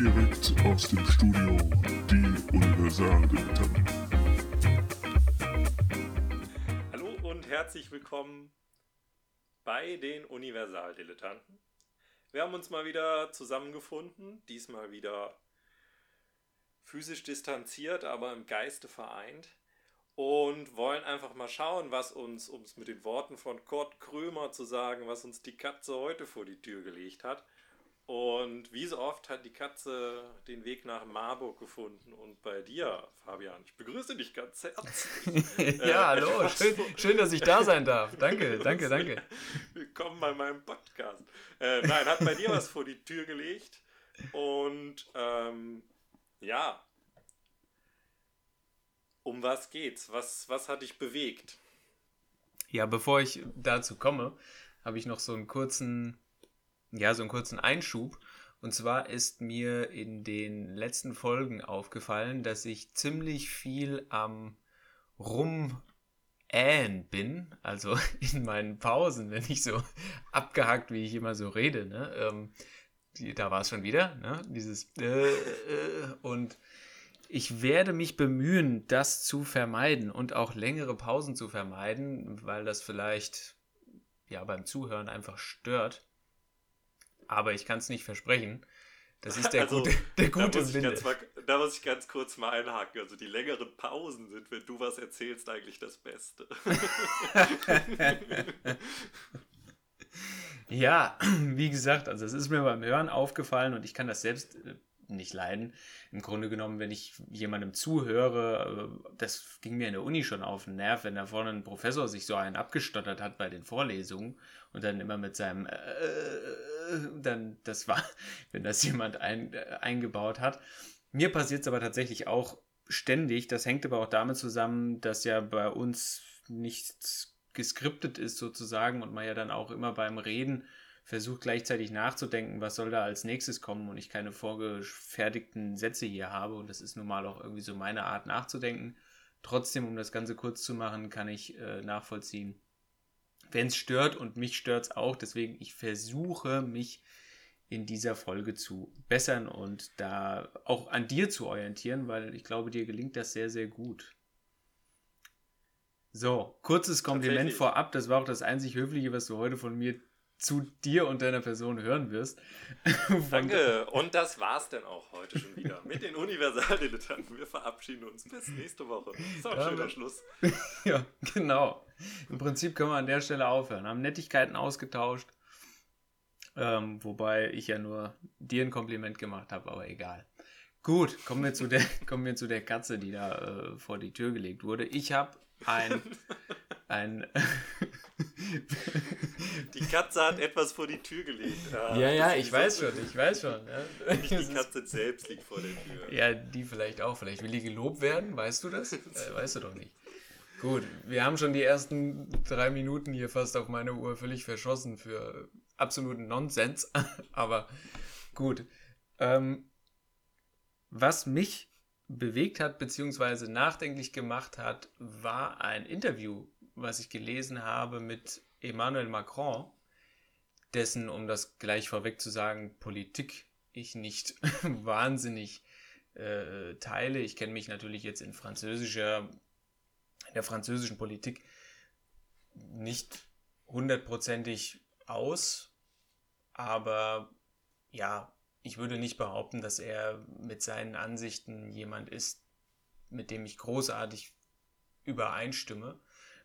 Direkt aus dem Studio, die Universaldilettanten. Hallo und herzlich willkommen bei den Universaldilettanten. Wir haben uns mal wieder zusammengefunden, diesmal wieder physisch distanziert, aber im Geiste vereint und wollen einfach mal schauen, was uns, um es mit den Worten von Kurt Krömer zu sagen, was uns die Katze heute vor die Tür gelegt hat. Und wie so oft hat die Katze den Weg nach Marburg gefunden und bei dir, Fabian, ich begrüße dich ganz herzlich. ja, äh, hallo, schön, schön, dass ich da sein darf. Danke, danke, danke. Willkommen bei meinem Podcast. Äh, nein, hat bei dir was vor die Tür gelegt und ähm, ja, um was geht's? Was, was hat dich bewegt? Ja, bevor ich dazu komme, habe ich noch so einen kurzen, ja, so einen kurzen Einschub. Und zwar ist mir in den letzten Folgen aufgefallen, dass ich ziemlich viel am Rumähen bin, also in meinen Pausen, wenn ich so abgehackt, wie ich immer so rede, ne? Ähm, die, da war es schon wieder, ne? Dieses äh, äh, und ich werde mich bemühen, das zu vermeiden und auch längere Pausen zu vermeiden, weil das vielleicht ja beim Zuhören einfach stört. Aber ich kann es nicht versprechen. Das ist der also, gute, der gute da muss, ich ganz mal, da muss ich ganz kurz mal einhaken. Also die längeren Pausen sind, wenn du was erzählst, eigentlich das Beste. ja, wie gesagt, also es ist mir beim Hören aufgefallen und ich kann das selbst äh, nicht leiden. Im Grunde genommen, wenn ich jemandem zuhöre, äh, das ging mir in der Uni schon auf den Nerv, wenn da vorne ein Professor sich so einen abgestottert hat bei den Vorlesungen und dann immer mit seinem äh, dann, das war, wenn das jemand ein, äh, eingebaut hat. Mir passiert es aber tatsächlich auch ständig. Das hängt aber auch damit zusammen, dass ja bei uns nichts geskriptet ist sozusagen und man ja dann auch immer beim Reden versucht gleichzeitig nachzudenken, was soll da als nächstes kommen und ich keine vorgefertigten Sätze hier habe und das ist nun mal auch irgendwie so meine Art nachzudenken. Trotzdem, um das Ganze kurz zu machen, kann ich äh, nachvollziehen, wenn es stört und mich stört es auch. Deswegen, ich versuche mich in dieser Folge zu bessern und da auch an dir zu orientieren, weil ich glaube, dir gelingt das sehr, sehr gut. So, kurzes Kompliment vorab. Das war auch das einzig Höfliche, was du heute von mir zu dir und deiner Person hören wirst. Danke. Und das war's dann auch heute schon wieder mit den Universaldilettanten. Wir verabschieden uns bis nächste Woche. So ein schöner Schluss. ja, genau. Im Prinzip können wir an der Stelle aufhören. Haben Nettigkeiten ausgetauscht. Ähm, wobei ich ja nur dir ein Kompliment gemacht habe, aber egal. Gut, kommen wir zu der, kommen wir zu der Katze, die da äh, vor die Tür gelegt wurde. Ich habe ein, ein Die Katze hat etwas vor die Tür gelegt. Ah, ja, ja, ich weiß schon, ich weiß schon. Ja. Nicht die Katze selbst liegt vor der Tür. Ja, die vielleicht auch. Vielleicht will die gelobt werden, weißt du das? Äh, weißt du doch nicht. Gut, wir haben schon die ersten drei Minuten hier fast auf meine Uhr völlig verschossen für absoluten Nonsens. Aber gut. Ähm, was mich bewegt hat, beziehungsweise nachdenklich gemacht hat, war ein Interview, was ich gelesen habe mit Emmanuel Macron, dessen, um das gleich vorweg zu sagen, Politik ich nicht wahnsinnig äh, teile. Ich kenne mich natürlich jetzt in französischer, in der französischen Politik nicht hundertprozentig aus, aber ja, ich würde nicht behaupten, dass er mit seinen Ansichten jemand ist, mit dem ich großartig übereinstimme.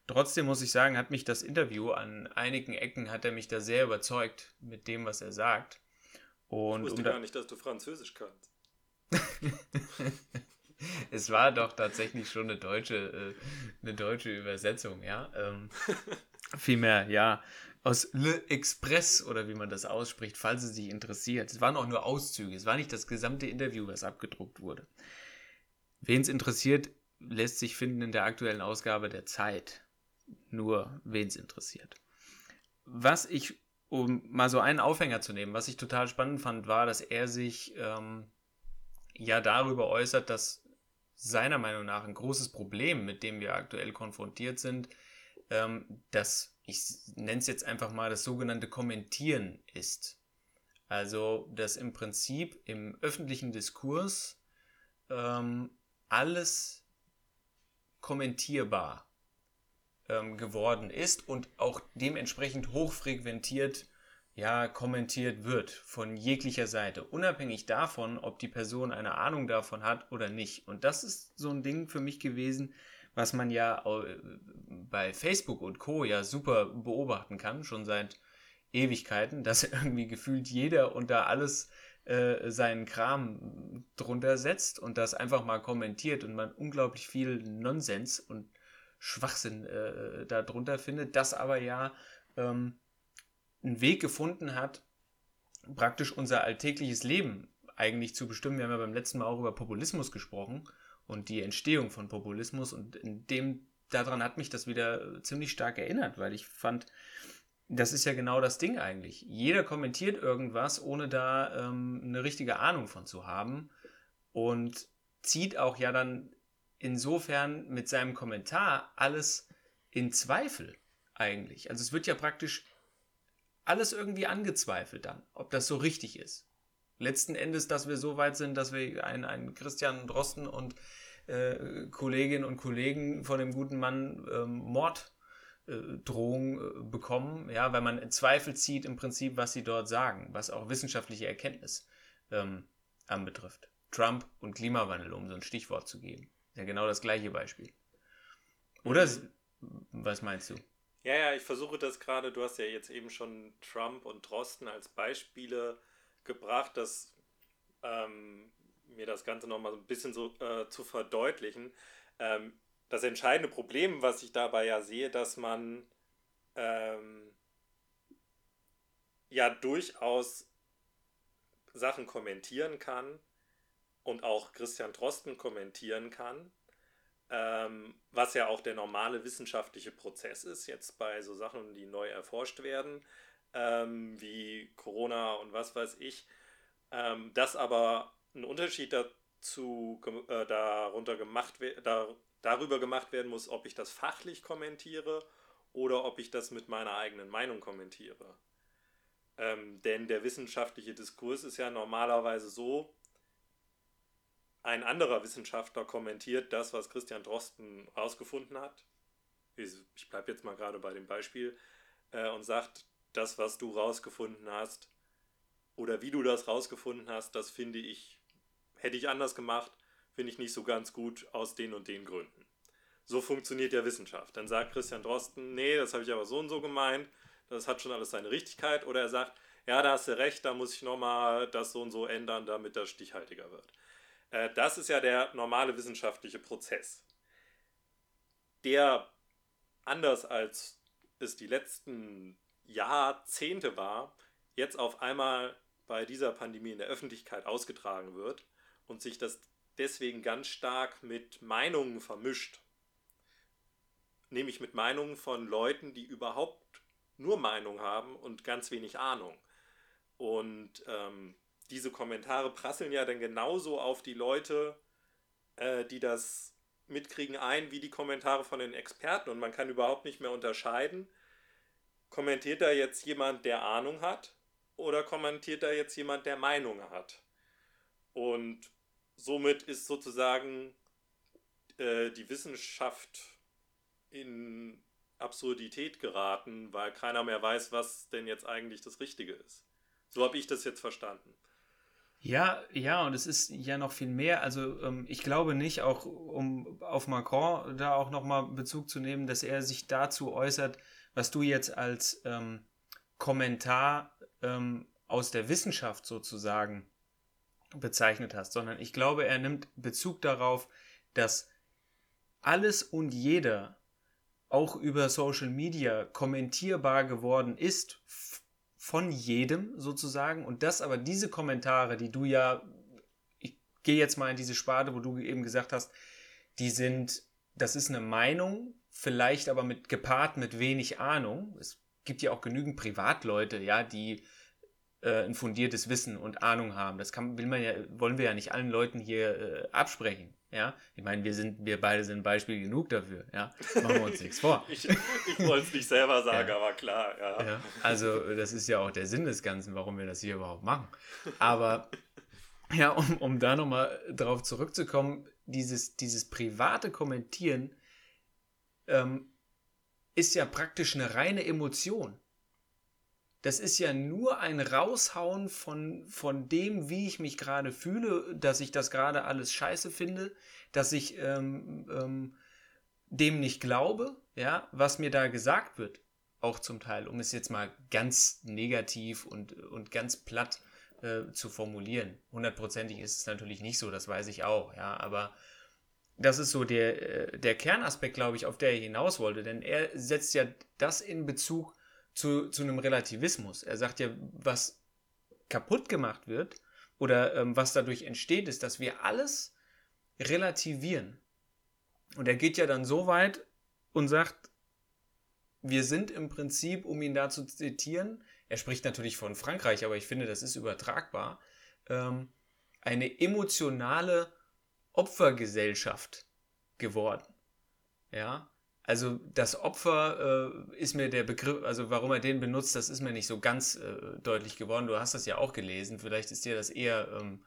Trotzdem muss ich sagen, hat mich das Interview an einigen Ecken, hat er mich da sehr überzeugt mit dem, was er sagt. Und ich wusste um gar nicht, dass du Französisch kannst. es war doch tatsächlich schon eine deutsche, äh, eine deutsche Übersetzung, ja. Ähm, vielmehr, ja, aus Le Express oder wie man das ausspricht, falls es sich interessiert. Es waren auch nur Auszüge, es war nicht das gesamte Interview, was abgedruckt wurde. Wen es interessiert, lässt sich finden in der aktuellen Ausgabe der Zeit nur wen es interessiert. Was ich, um mal so einen Aufhänger zu nehmen, was ich total spannend fand, war, dass er sich ähm, ja darüber äußert, dass seiner Meinung nach ein großes Problem, mit dem wir aktuell konfrontiert sind, ähm, dass ich nenne es jetzt einfach mal das sogenannte Kommentieren ist. Also, dass im Prinzip im öffentlichen Diskurs ähm, alles kommentierbar ähm, geworden ist und auch dementsprechend hochfrequentiert ja, kommentiert wird von jeglicher Seite, unabhängig davon, ob die Person eine Ahnung davon hat oder nicht. Und das ist so ein Ding für mich gewesen, was man ja bei Facebook und Co. ja super beobachten kann, schon seit Ewigkeiten, dass irgendwie gefühlt jeder unter alles äh, seinen Kram drunter setzt und das einfach mal kommentiert und man unglaublich viel Nonsens und Schwachsinn äh, darunter findet, das aber ja ähm, einen Weg gefunden hat, praktisch unser alltägliches Leben eigentlich zu bestimmen. Wir haben ja beim letzten Mal auch über Populismus gesprochen und die Entstehung von Populismus und in dem daran hat mich das wieder ziemlich stark erinnert, weil ich fand, das ist ja genau das Ding eigentlich. Jeder kommentiert irgendwas, ohne da ähm, eine richtige Ahnung von zu haben und zieht auch ja dann insofern mit seinem Kommentar alles in Zweifel eigentlich. Also es wird ja praktisch alles irgendwie angezweifelt dann, ob das so richtig ist. Letzten Endes, dass wir so weit sind, dass wir einen, einen Christian Drosten und äh, Kolleginnen und Kollegen von dem guten Mann ähm, Morddrohung äh, äh, bekommen, ja, weil man in Zweifel zieht im Prinzip, was sie dort sagen, was auch wissenschaftliche Erkenntnis ähm, anbetrifft. Trump und Klimawandel, um so ein Stichwort zu geben. Ja, genau das gleiche Beispiel. Oder was meinst du? Ja, ja, ich versuche das gerade, du hast ja jetzt eben schon Trump und Drosten als Beispiele gebracht, dass ähm, mir das Ganze nochmal so ein bisschen so äh, zu verdeutlichen. Ähm, das entscheidende Problem, was ich dabei ja sehe, dass man ähm, ja durchaus Sachen kommentieren kann und auch Christian Drosten kommentieren kann ähm, was ja auch der normale wissenschaftliche Prozess ist, jetzt bei so Sachen, die neu erforscht werden, ähm, wie Corona und was weiß ich, ähm, dass aber ein Unterschied dazu äh, darunter gemacht da, darüber gemacht werden muss, ob ich das fachlich kommentiere oder ob ich das mit meiner eigenen Meinung kommentiere. Ähm, denn der wissenschaftliche Diskurs ist ja normalerweise so, ein anderer Wissenschaftler kommentiert das, was Christian Drosten rausgefunden hat. Ich bleibe jetzt mal gerade bei dem Beispiel äh, und sagt, das, was du rausgefunden hast oder wie du das rausgefunden hast, das finde ich, hätte ich anders gemacht, finde ich nicht so ganz gut aus den und den Gründen. So funktioniert ja Wissenschaft. Dann sagt Christian Drosten, nee, das habe ich aber so und so gemeint, das hat schon alles seine Richtigkeit. Oder er sagt, ja, da hast du recht, da muss ich nochmal das so und so ändern, damit das stichhaltiger wird. Äh, das ist ja der normale wissenschaftliche Prozess, der anders als es die letzten Jahrzehnte war, jetzt auf einmal bei dieser Pandemie in der Öffentlichkeit ausgetragen wird und sich das deswegen ganz stark mit Meinungen vermischt. Nämlich mit Meinungen von Leuten, die überhaupt nur Meinung haben und ganz wenig Ahnung. Und ähm, diese Kommentare prasseln ja dann genauso auf die Leute, äh, die das mitkriegen, ein, wie die Kommentare von den Experten. Und man kann überhaupt nicht mehr unterscheiden, kommentiert da jetzt jemand, der Ahnung hat, oder kommentiert da jetzt jemand, der Meinung hat. Und somit ist sozusagen äh, die Wissenschaft in Absurdität geraten, weil keiner mehr weiß, was denn jetzt eigentlich das Richtige ist. So habe ich das jetzt verstanden. Ja, ja, und es ist ja noch viel mehr. Also ähm, ich glaube nicht, auch um auf Macron da auch nochmal Bezug zu nehmen, dass er sich dazu äußert, was du jetzt als ähm, Kommentar ähm, aus der Wissenschaft sozusagen bezeichnet hast, sondern ich glaube, er nimmt Bezug darauf, dass alles und jeder auch über Social Media kommentierbar geworden ist von jedem sozusagen und das aber diese Kommentare, die du ja, ich gehe jetzt mal in diese Sparte, wo du eben gesagt hast, die sind, das ist eine Meinung, vielleicht aber mit gepaart mit wenig Ahnung. Es gibt ja auch genügend Privatleute, ja, die äh, ein fundiertes Wissen und Ahnung haben. Das kann, will man ja, wollen wir ja nicht allen Leuten hier äh, absprechen. Ja, ich meine, wir sind, wir beide sind Beispiel genug dafür. Ja, machen wir uns nichts vor. ich, ich wollte es nicht selber sagen, ja. aber klar. Ja. ja. Also das ist ja auch der Sinn des Ganzen, warum wir das hier überhaupt machen. Aber ja, um, um da nochmal drauf zurückzukommen, dieses, dieses private Kommentieren ähm, ist ja praktisch eine reine Emotion. Das ist ja nur ein Raushauen von, von dem, wie ich mich gerade fühle, dass ich das gerade alles scheiße finde, dass ich ähm, ähm, dem nicht glaube, ja, was mir da gesagt wird, auch zum Teil, um es jetzt mal ganz negativ und, und ganz platt äh, zu formulieren. Hundertprozentig ist es natürlich nicht so, das weiß ich auch, ja, aber das ist so der, äh, der Kernaspekt, glaube ich, auf der er hinaus wollte, denn er setzt ja das in Bezug zu, zu einem Relativismus. Er sagt ja, was kaputt gemacht wird oder ähm, was dadurch entsteht, ist, dass wir alles relativieren. Und er geht ja dann so weit und sagt, wir sind im Prinzip, um ihn da zu zitieren, er spricht natürlich von Frankreich, aber ich finde, das ist übertragbar, ähm, eine emotionale Opfergesellschaft geworden. Ja, also das Opfer äh, ist mir der Begriff, also warum er den benutzt, das ist mir nicht so ganz äh, deutlich geworden. Du hast das ja auch gelesen, vielleicht ist dir das eher ähm,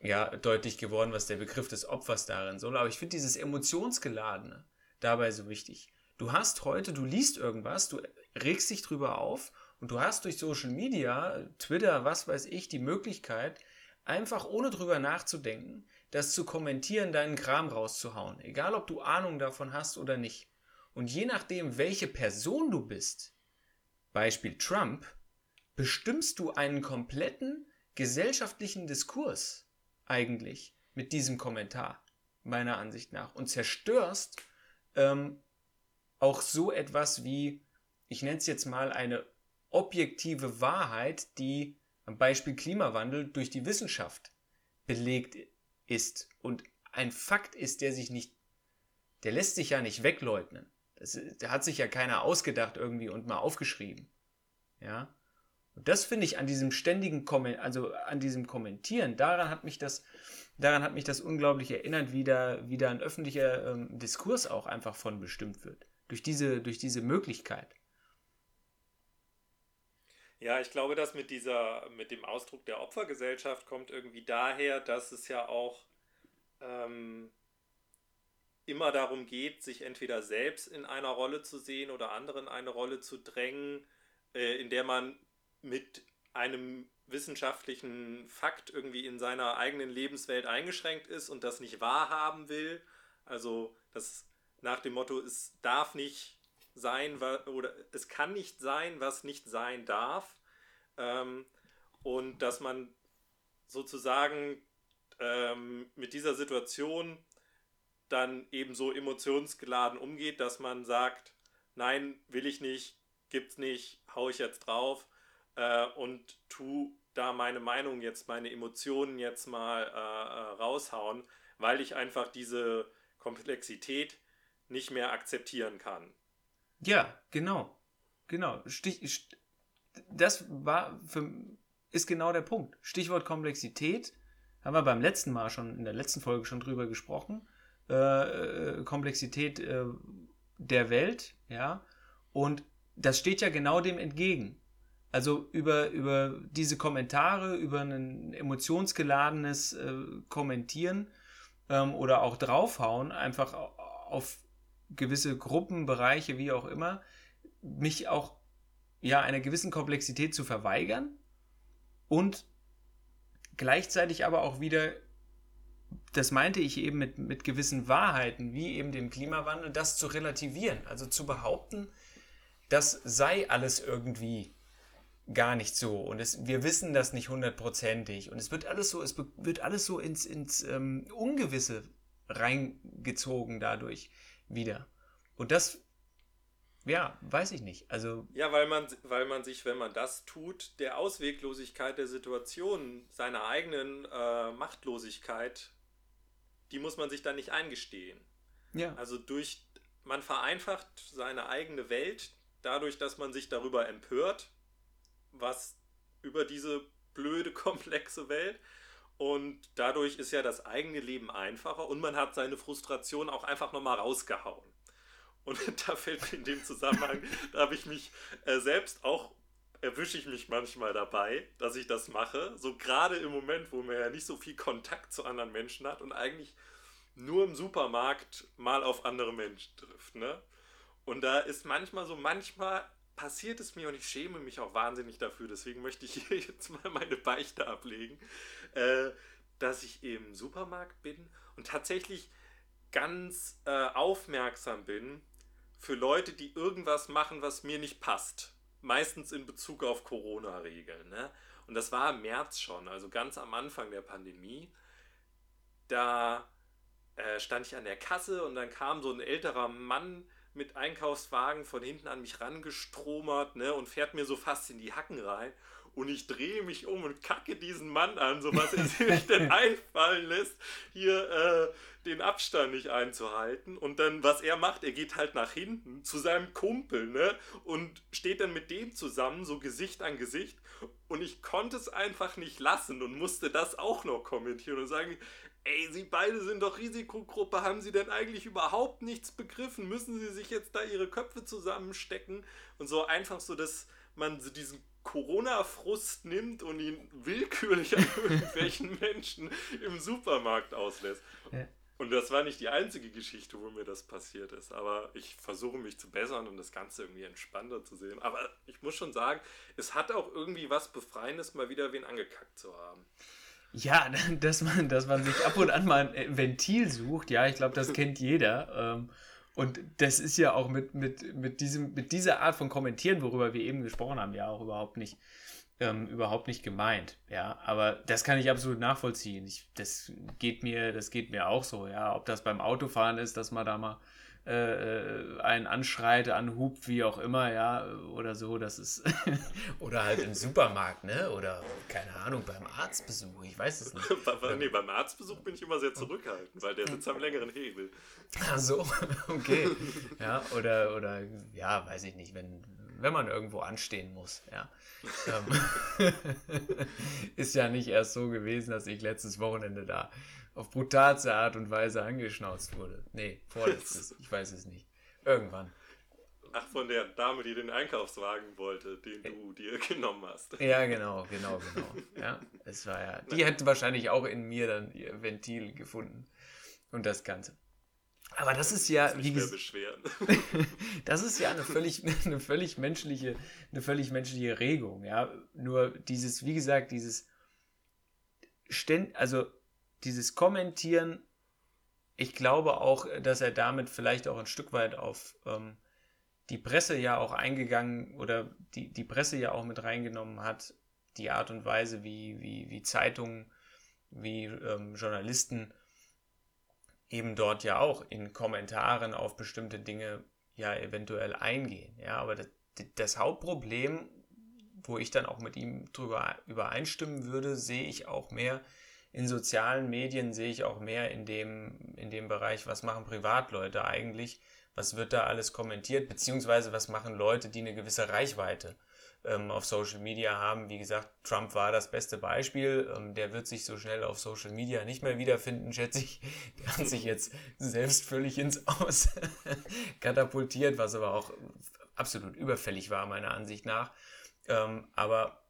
ja, deutlich geworden, was der Begriff des Opfers darin soll. Aber ich finde dieses Emotionsgeladene dabei so wichtig. Du hast heute, du liest irgendwas, du regst dich drüber auf und du hast durch Social Media, Twitter, was weiß ich, die Möglichkeit, einfach ohne drüber nachzudenken, das zu kommentieren, deinen Kram rauszuhauen. Egal, ob du Ahnung davon hast oder nicht. Und je nachdem, welche Person du bist, Beispiel Trump, bestimmst du einen kompletten gesellschaftlichen Diskurs eigentlich mit diesem Kommentar, meiner Ansicht nach, und zerstörst ähm, auch so etwas wie, ich nenne es jetzt mal eine objektive Wahrheit, die am Beispiel Klimawandel durch die Wissenschaft belegt ist und ein Fakt ist, der sich nicht, der lässt sich ja nicht wegleugnen. Das, hat sich ja keiner ausgedacht irgendwie und mal aufgeschrieben. Ja. Und das finde ich an diesem ständigen Komment, also an diesem Kommentieren, daran hat mich das, daran hat mich das unglaublich erinnert, wie da, wie da ein öffentlicher ähm, Diskurs auch einfach von bestimmt wird. Durch diese, durch diese Möglichkeit. Ja, ich glaube, dass mit dieser, mit dem Ausdruck der Opfergesellschaft kommt irgendwie daher, dass es ja auch ähm, immer darum geht, sich entweder selbst in einer Rolle zu sehen oder anderen eine Rolle zu drängen, äh, in der man mit einem wissenschaftlichen Fakt irgendwie in seiner eigenen Lebenswelt eingeschränkt ist und das nicht wahrhaben will. Also das nach dem Motto, es darf nicht sein oder es kann nicht sein, was nicht sein darf. Ähm, und dass man sozusagen ähm, mit dieser Situation dann eben so emotionsgeladen umgeht, dass man sagt, nein, will ich nicht, gibt's nicht, hau ich jetzt drauf äh, und tu da meine Meinung jetzt, meine Emotionen jetzt mal äh, äh raushauen, weil ich einfach diese Komplexität nicht mehr akzeptieren kann. Ja, genau. Genau. Stich, das war für, ist genau der Punkt. Stichwort Komplexität. Haben wir beim letzten Mal schon, in der letzten Folge schon drüber gesprochen. Äh, äh, Komplexität äh, der Welt, ja. Und das steht ja genau dem entgegen. Also über, über diese Kommentare, über ein emotionsgeladenes äh, Kommentieren ähm, oder auch draufhauen, einfach auf gewisse Gruppenbereiche, wie auch immer, mich auch ja einer gewissen Komplexität zu verweigern und gleichzeitig aber auch wieder, das meinte ich eben mit, mit gewissen Wahrheiten, wie eben dem Klimawandel, das zu relativieren, also zu behaupten, das sei alles irgendwie gar nicht so und es, wir wissen das nicht hundertprozentig und es wird alles so, es wird alles so ins, ins ähm, Ungewisse reingezogen dadurch wieder. Und das ja, weiß ich nicht. Also ja, weil man, weil man sich, wenn man das tut, der Ausweglosigkeit der Situation, seiner eigenen äh, Machtlosigkeit, die muss man sich dann nicht eingestehen. Ja. Also durch, man vereinfacht seine eigene Welt dadurch, dass man sich darüber empört, was über diese blöde, komplexe Welt. Und dadurch ist ja das eigene Leben einfacher und man hat seine Frustration auch einfach nochmal rausgehauen. Und da fällt mir in dem Zusammenhang, da habe ich mich äh, selbst auch, erwische ich mich manchmal dabei, dass ich das mache. So gerade im Moment, wo man ja nicht so viel Kontakt zu anderen Menschen hat und eigentlich nur im Supermarkt mal auf andere Menschen trifft. Ne? Und da ist manchmal so, manchmal passiert es mir und ich schäme mich auch wahnsinnig dafür. Deswegen möchte ich hier jetzt mal meine Beichte ablegen, äh, dass ich im Supermarkt bin und tatsächlich ganz äh, aufmerksam bin für Leute, die irgendwas machen, was mir nicht passt. Meistens in Bezug auf Corona-Regeln. Ne? Und das war im März schon, also ganz am Anfang der Pandemie. Da äh, stand ich an der Kasse und dann kam so ein älterer Mann mit Einkaufswagen von hinten an mich rangestromert ne, und fährt mir so fast in die Hacken rein. Und ich drehe mich um und kacke diesen Mann an, so was er sich denn einfallen lässt, hier äh, den Abstand nicht einzuhalten. Und dann, was er macht, er geht halt nach hinten zu seinem Kumpel, ne? Und steht dann mit dem zusammen, so Gesicht an Gesicht. Und ich konnte es einfach nicht lassen und musste das auch noch kommentieren und sagen, ey, Sie beide sind doch Risikogruppe, haben Sie denn eigentlich überhaupt nichts begriffen? Müssen Sie sich jetzt da Ihre Köpfe zusammenstecken? Und so einfach so, dass man so diesen Corona-Frust nimmt und ihn willkürlich an irgendwelchen Menschen im Supermarkt auslässt. Ja. Und das war nicht die einzige Geschichte, wo mir das passiert ist. Aber ich versuche mich zu bessern und das Ganze irgendwie entspannter zu sehen. Aber ich muss schon sagen, es hat auch irgendwie was Befreiendes, mal wieder wen angekackt zu haben. Ja, dass man, dass man sich ab und an mal ein Ventil sucht, ja, ich glaube, das kennt jeder. Ähm, und das ist ja auch mit, mit, mit, diesem, mit dieser Art von Kommentieren, worüber wir eben gesprochen haben, ja auch überhaupt nicht, ähm, überhaupt nicht gemeint. Ja, aber das kann ich absolut nachvollziehen. Ich, das geht mir, das geht mir auch so, ja. Ob das beim Autofahren ist, dass man da mal äh, einen anschreit, anhubt, wie auch immer, ja, oder so, das ist. oder halt im Supermarkt, ne? Oder, keine Ahnung, beim Arztbesuch, ich weiß es nicht. nee, beim Arztbesuch bin ich immer sehr zurückhaltend, weil der sitzt am längeren Hebel. Ach so, okay. Ja, oder, oder, ja, weiß ich nicht, wenn, wenn man irgendwo anstehen muss, ja. Ähm, ist ja nicht erst so gewesen, dass ich letztes Wochenende da auf brutalste Art und Weise angeschnauzt wurde. Nee, vorletztes, ich weiß es nicht. Irgendwann. Ach, von der Dame, die den Einkaufswagen wollte, den du dir genommen hast. Ja, genau, genau, genau. Ja, es war ja. Die hätte wahrscheinlich auch in mir dann ihr Ventil gefunden. Und das Ganze. Aber das ist ja, wie gesagt, das ist ja eine völlig, eine völlig menschliche, eine völlig menschliche Regung, ja. Nur dieses, wie gesagt, dieses ständ, also dieses Kommentieren, ich glaube auch, dass er damit vielleicht auch ein Stück weit auf ähm, die Presse ja auch eingegangen oder die, die Presse ja auch mit reingenommen hat, die Art und Weise, wie, wie, wie Zeitungen, wie ähm, Journalisten eben dort ja auch in Kommentaren auf bestimmte Dinge ja eventuell eingehen. Ja, aber das, das Hauptproblem, wo ich dann auch mit ihm drüber übereinstimmen würde, sehe ich auch mehr in sozialen Medien sehe ich auch mehr in dem, in dem Bereich, was machen Privatleute eigentlich, was wird da alles kommentiert, beziehungsweise was machen Leute, die eine gewisse Reichweite ähm, auf Social Media haben. Wie gesagt, Trump war das beste Beispiel. Ähm, der wird sich so schnell auf Social Media nicht mehr wiederfinden, schätze ich. Der hat sich jetzt selbst völlig ins Aus katapultiert, was aber auch absolut überfällig war, meiner Ansicht nach. Ähm, aber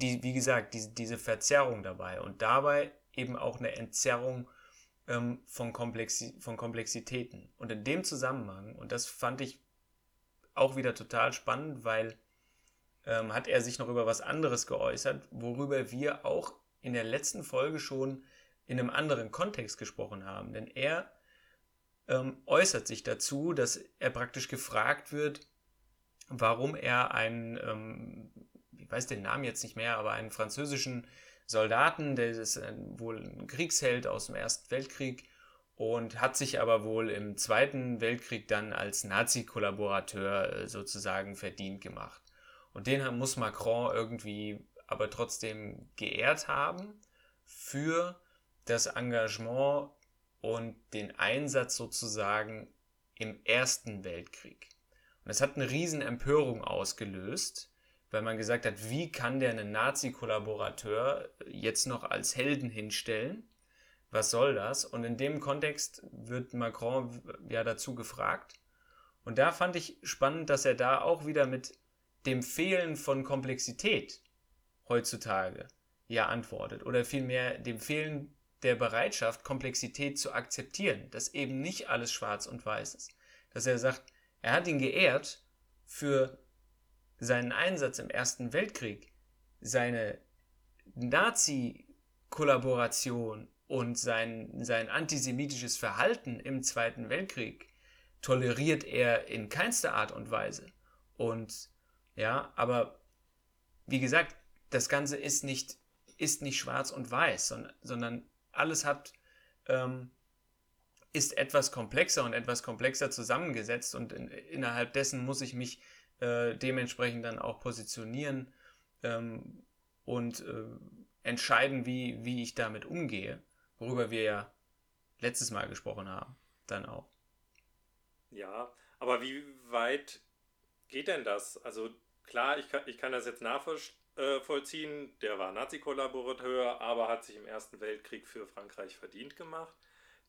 die, wie gesagt, die, diese Verzerrung dabei und dabei eben auch eine Entzerrung ähm, von, Komplexi von Komplexitäten. Und in dem Zusammenhang, und das fand ich auch wieder total spannend, weil ähm, hat er sich noch über was anderes geäußert, worüber wir auch in der letzten Folge schon in einem anderen Kontext gesprochen haben. Denn er ähm, äußert sich dazu, dass er praktisch gefragt wird, warum er einen ähm, weiß den Namen jetzt nicht mehr, aber einen französischen Soldaten, der ist wohl ein Kriegsheld aus dem Ersten Weltkrieg und hat sich aber wohl im Zweiten Weltkrieg dann als Nazi-Kollaborateur äh, sozusagen verdient gemacht. Und den muss Macron irgendwie aber trotzdem geehrt haben für das Engagement und den Einsatz sozusagen im Ersten Weltkrieg. Und es hat eine riesen Empörung ausgelöst weil man gesagt hat, wie kann der einen Nazi-Kollaborateur jetzt noch als Helden hinstellen? Was soll das? Und in dem Kontext wird Macron ja dazu gefragt. Und da fand ich spannend, dass er da auch wieder mit dem Fehlen von Komplexität heutzutage ja antwortet. Oder vielmehr dem Fehlen der Bereitschaft, Komplexität zu akzeptieren, dass eben nicht alles schwarz und weiß ist. Dass er sagt, er hat ihn geehrt für seinen Einsatz im Ersten Weltkrieg, seine Nazi-Kollaboration und sein, sein antisemitisches Verhalten im Zweiten Weltkrieg toleriert er in keinster Art und Weise. Und ja, aber wie gesagt, das Ganze ist nicht, ist nicht schwarz und weiß, sondern, sondern alles hat, ähm, ist etwas komplexer und etwas komplexer zusammengesetzt und in, innerhalb dessen muss ich mich äh, dementsprechend dann auch positionieren ähm, und äh, entscheiden, wie, wie ich damit umgehe, worüber wir ja letztes Mal gesprochen haben, dann auch. Ja, aber wie weit geht denn das? Also klar, ich kann, ich kann das jetzt nachvollziehen, der war Nazi-Kollaborateur, aber hat sich im Ersten Weltkrieg für Frankreich verdient gemacht.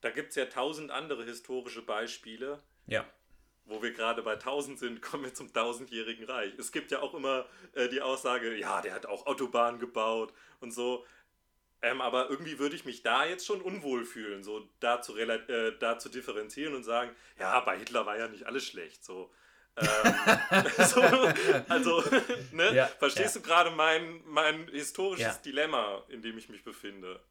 Da gibt es ja tausend andere historische Beispiele. Ja wo wir gerade bei 1000 sind, kommen wir zum tausendjährigen Reich. Es gibt ja auch immer äh, die Aussage, ja, der hat auch Autobahnen gebaut und so. Ähm, aber irgendwie würde ich mich da jetzt schon unwohl fühlen, so da zu, äh, da zu differenzieren und sagen, ja, bei Hitler war ja nicht alles schlecht. So. ähm, so, also, ne? Ja, verstehst ja. du gerade mein, mein historisches ja. Dilemma, in dem ich mich befinde?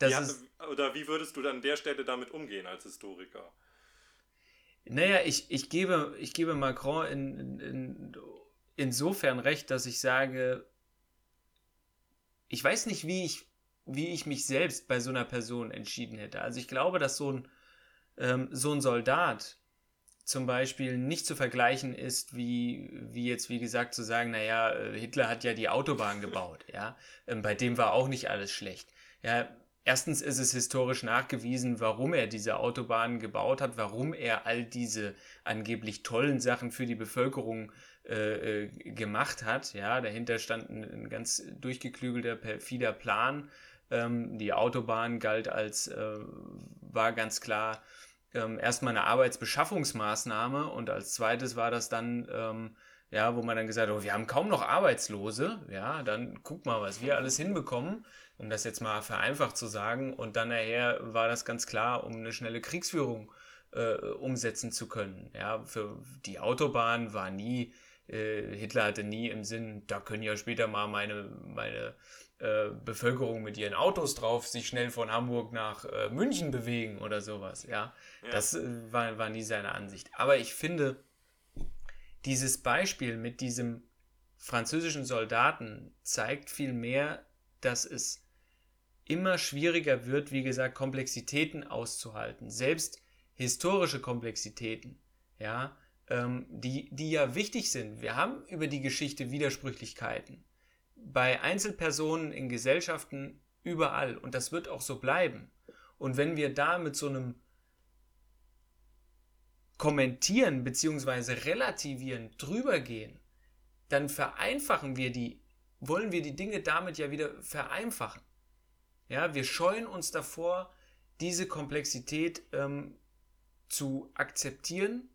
Wie, ist, oder wie würdest du dann an der Stelle damit umgehen als Historiker? Naja, ich, ich, gebe, ich gebe Macron in, in, insofern recht, dass ich sage, ich weiß nicht, wie ich, wie ich mich selbst bei so einer Person entschieden hätte. Also ich glaube, dass so ein, ähm, so ein Soldat zum Beispiel nicht zu vergleichen ist, wie, wie jetzt, wie gesagt, zu sagen, naja, äh, Hitler hat ja die Autobahn gebaut, ja. Ähm, bei dem war auch nicht alles schlecht. Ja, Erstens ist es historisch nachgewiesen, warum er diese Autobahnen gebaut hat, warum er all diese angeblich tollen Sachen für die Bevölkerung äh, äh gemacht hat. Ja, dahinter stand ein, ein ganz durchgeklügelter, perfider Plan. Ähm, die Autobahn galt als, äh, war ganz klar ähm, erstmal eine Arbeitsbeschaffungsmaßnahme und als zweites war das dann ähm, ja, wo man dann gesagt hat, oh, wir haben kaum noch Arbeitslose, ja, dann guck mal, was wir alles hinbekommen um das jetzt mal vereinfacht zu sagen. Und dann nachher war das ganz klar, um eine schnelle Kriegsführung äh, umsetzen zu können. Ja, für die Autobahn war nie, äh, Hitler hatte nie im Sinn, da können ja später mal meine, meine äh, Bevölkerung mit ihren Autos drauf sich schnell von Hamburg nach äh, München bewegen oder sowas. Ja, ja. das äh, war, war nie seine Ansicht. Aber ich finde, dieses Beispiel mit diesem französischen Soldaten zeigt vielmehr, dass es immer schwieriger wird, wie gesagt, Komplexitäten auszuhalten. Selbst historische Komplexitäten, ja, ähm, die, die ja wichtig sind. Wir haben über die Geschichte Widersprüchlichkeiten. Bei Einzelpersonen in Gesellschaften überall. Und das wird auch so bleiben. Und wenn wir da mit so einem Kommentieren bzw. Relativieren drüber gehen, dann vereinfachen wir die, wollen wir die Dinge damit ja wieder vereinfachen. Ja, wir scheuen uns davor, diese Komplexität ähm, zu akzeptieren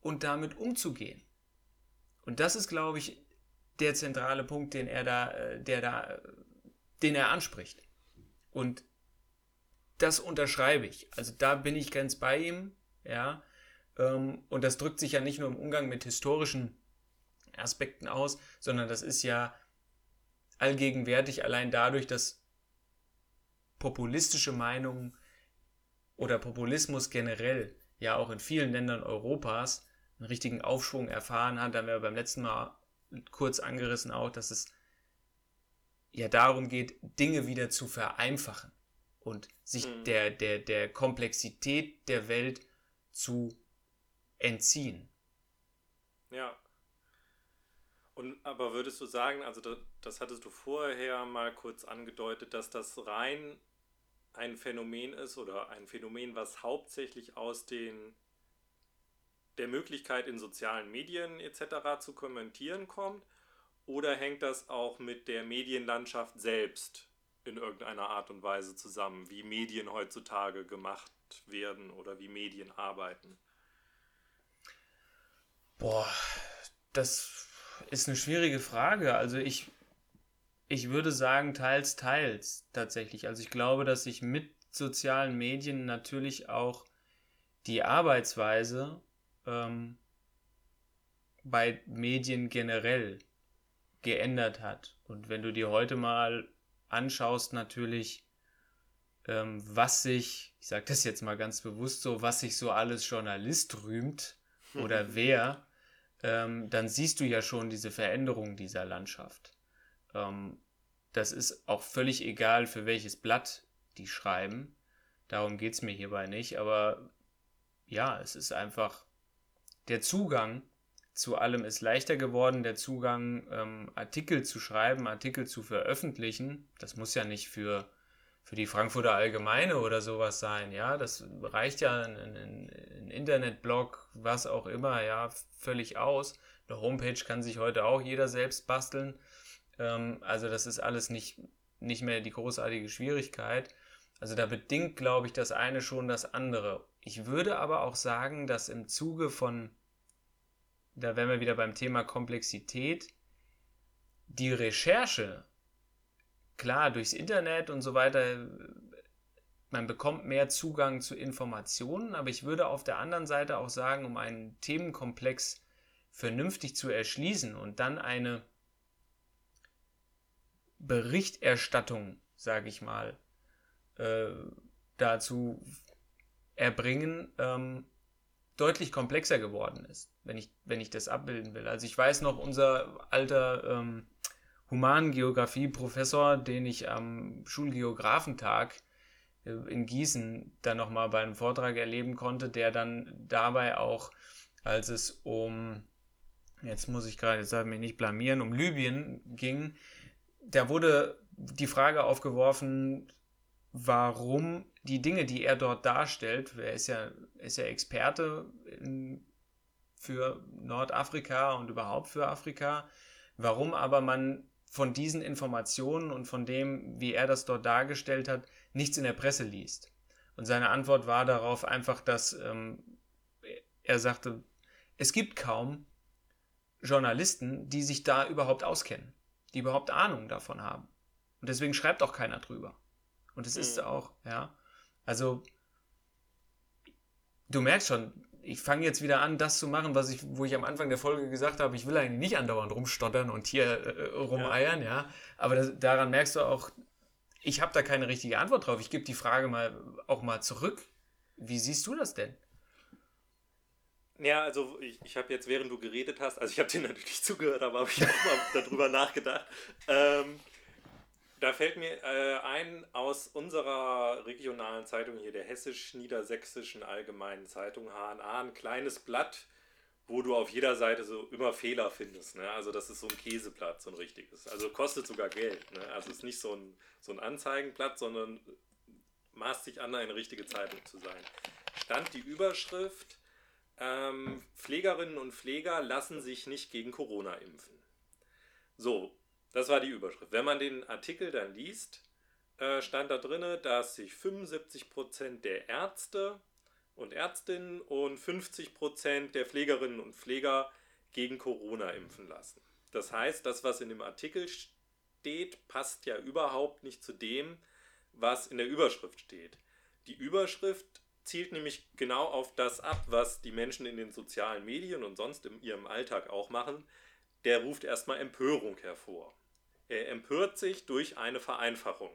und damit umzugehen. Und das ist, glaube ich, der zentrale Punkt, den er da, äh, der da, den er anspricht. Und das unterschreibe ich. Also da bin ich ganz bei ihm, ja. Ähm, und das drückt sich ja nicht nur im Umgang mit historischen Aspekten aus, sondern das ist ja allgegenwärtig allein dadurch, dass populistische Meinungen oder Populismus generell ja auch in vielen Ländern Europas einen richtigen Aufschwung erfahren hat. Da haben wir beim letzten Mal kurz angerissen auch, dass es ja darum geht, Dinge wieder zu vereinfachen und sich mhm. der, der, der Komplexität der Welt zu entziehen. Ja. Und aber würdest du sagen, also das, das hattest du vorher mal kurz angedeutet, dass das rein ein Phänomen ist oder ein Phänomen, was hauptsächlich aus den der Möglichkeit in sozialen Medien etc. zu kommentieren kommt? oder hängt das auch mit der Medienlandschaft selbst in irgendeiner Art und Weise zusammen, wie Medien heutzutage gemacht werden oder wie Medien arbeiten? Boah, das ist eine schwierige Frage. Also ich, ich würde sagen, teils, teils tatsächlich. Also ich glaube, dass sich mit sozialen Medien natürlich auch die Arbeitsweise ähm, bei Medien generell geändert hat. Und wenn du dir heute mal anschaust, natürlich, ähm, was sich, ich sage das jetzt mal ganz bewusst so, was sich so alles Journalist rühmt oder wer, ähm, dann siehst du ja schon diese Veränderung dieser Landschaft. Ähm, das ist auch völlig egal, für welches Blatt die schreiben. Darum geht es mir hierbei nicht. Aber ja, es ist einfach der Zugang zu allem ist leichter geworden. Der Zugang, ähm, Artikel zu schreiben, Artikel zu veröffentlichen, das muss ja nicht für, für die Frankfurter Allgemeine oder sowas sein. Ja, das reicht ja ein, ein, ein Internetblog, was auch immer, ja, völlig aus. Eine Homepage kann sich heute auch jeder selbst basteln. Ähm, also das ist alles nicht, nicht mehr die großartige Schwierigkeit. Also da bedingt, glaube ich, das eine schon das andere. Ich würde aber auch sagen, dass im Zuge von da wären wir wieder beim Thema Komplexität, die Recherche, klar, durchs Internet und so weiter, man bekommt mehr Zugang zu Informationen, aber ich würde auf der anderen Seite auch sagen, um einen Themenkomplex vernünftig zu erschließen und dann eine Berichterstattung, sage ich mal, äh, dazu erbringen, ähm, deutlich komplexer geworden ist, wenn ich, wenn ich das abbilden will. Also ich weiß noch, unser alter ähm, Humangeografie-Professor, den ich am Schulgeographentag äh, in Gießen dann nochmal bei einem Vortrag erleben konnte, der dann dabei auch, als es um, jetzt muss ich gerade, jetzt soll mich nicht blamieren, um Libyen ging, da wurde die Frage aufgeworfen, warum die Dinge, die er dort darstellt, er ist ja, ist ja Experte in, für Nordafrika und überhaupt für Afrika, warum aber man von diesen Informationen und von dem, wie er das dort dargestellt hat, nichts in der Presse liest. Und seine Antwort war darauf einfach, dass ähm, er sagte, es gibt kaum Journalisten, die sich da überhaupt auskennen, die überhaupt Ahnung davon haben. Und deswegen schreibt auch keiner drüber. Und es mhm. ist auch, ja. Also, du merkst schon, ich fange jetzt wieder an, das zu machen, was ich, wo ich am Anfang der Folge gesagt habe, ich will eigentlich nicht andauernd rumstottern und hier äh, rumeiern, ja. ja. Aber das, daran merkst du auch, ich habe da keine richtige Antwort drauf. Ich gebe die Frage mal auch mal zurück. Wie siehst du das denn? Ja, also ich, ich habe jetzt, während du geredet hast, also ich habe dir natürlich zugehört, aber habe ich auch mal darüber nachgedacht. Ähm, da fällt mir äh, ein aus unserer regionalen Zeitung hier, der Hessisch-Niedersächsischen Allgemeinen Zeitung HNA, ein kleines Blatt, wo du auf jeder Seite so immer Fehler findest. Ne? Also das ist so ein Käseblatt, so ein richtiges. Also kostet sogar Geld. Ne? Also es ist nicht so ein, so ein Anzeigenblatt, sondern maßt sich an, eine richtige Zeitung zu sein. Stand die Überschrift, ähm, Pflegerinnen und Pfleger lassen sich nicht gegen Corona impfen. So, das war die Überschrift. Wenn man den Artikel dann liest, äh, stand da drin, dass sich 75% der Ärzte und Ärztinnen und 50% der Pflegerinnen und Pfleger gegen Corona impfen lassen. Das heißt, das, was in dem Artikel steht, passt ja überhaupt nicht zu dem, was in der Überschrift steht. Die Überschrift zielt nämlich genau auf das ab, was die Menschen in den sozialen Medien und sonst in ihrem Alltag auch machen. Der ruft erstmal Empörung hervor. Er empört sich durch eine Vereinfachung.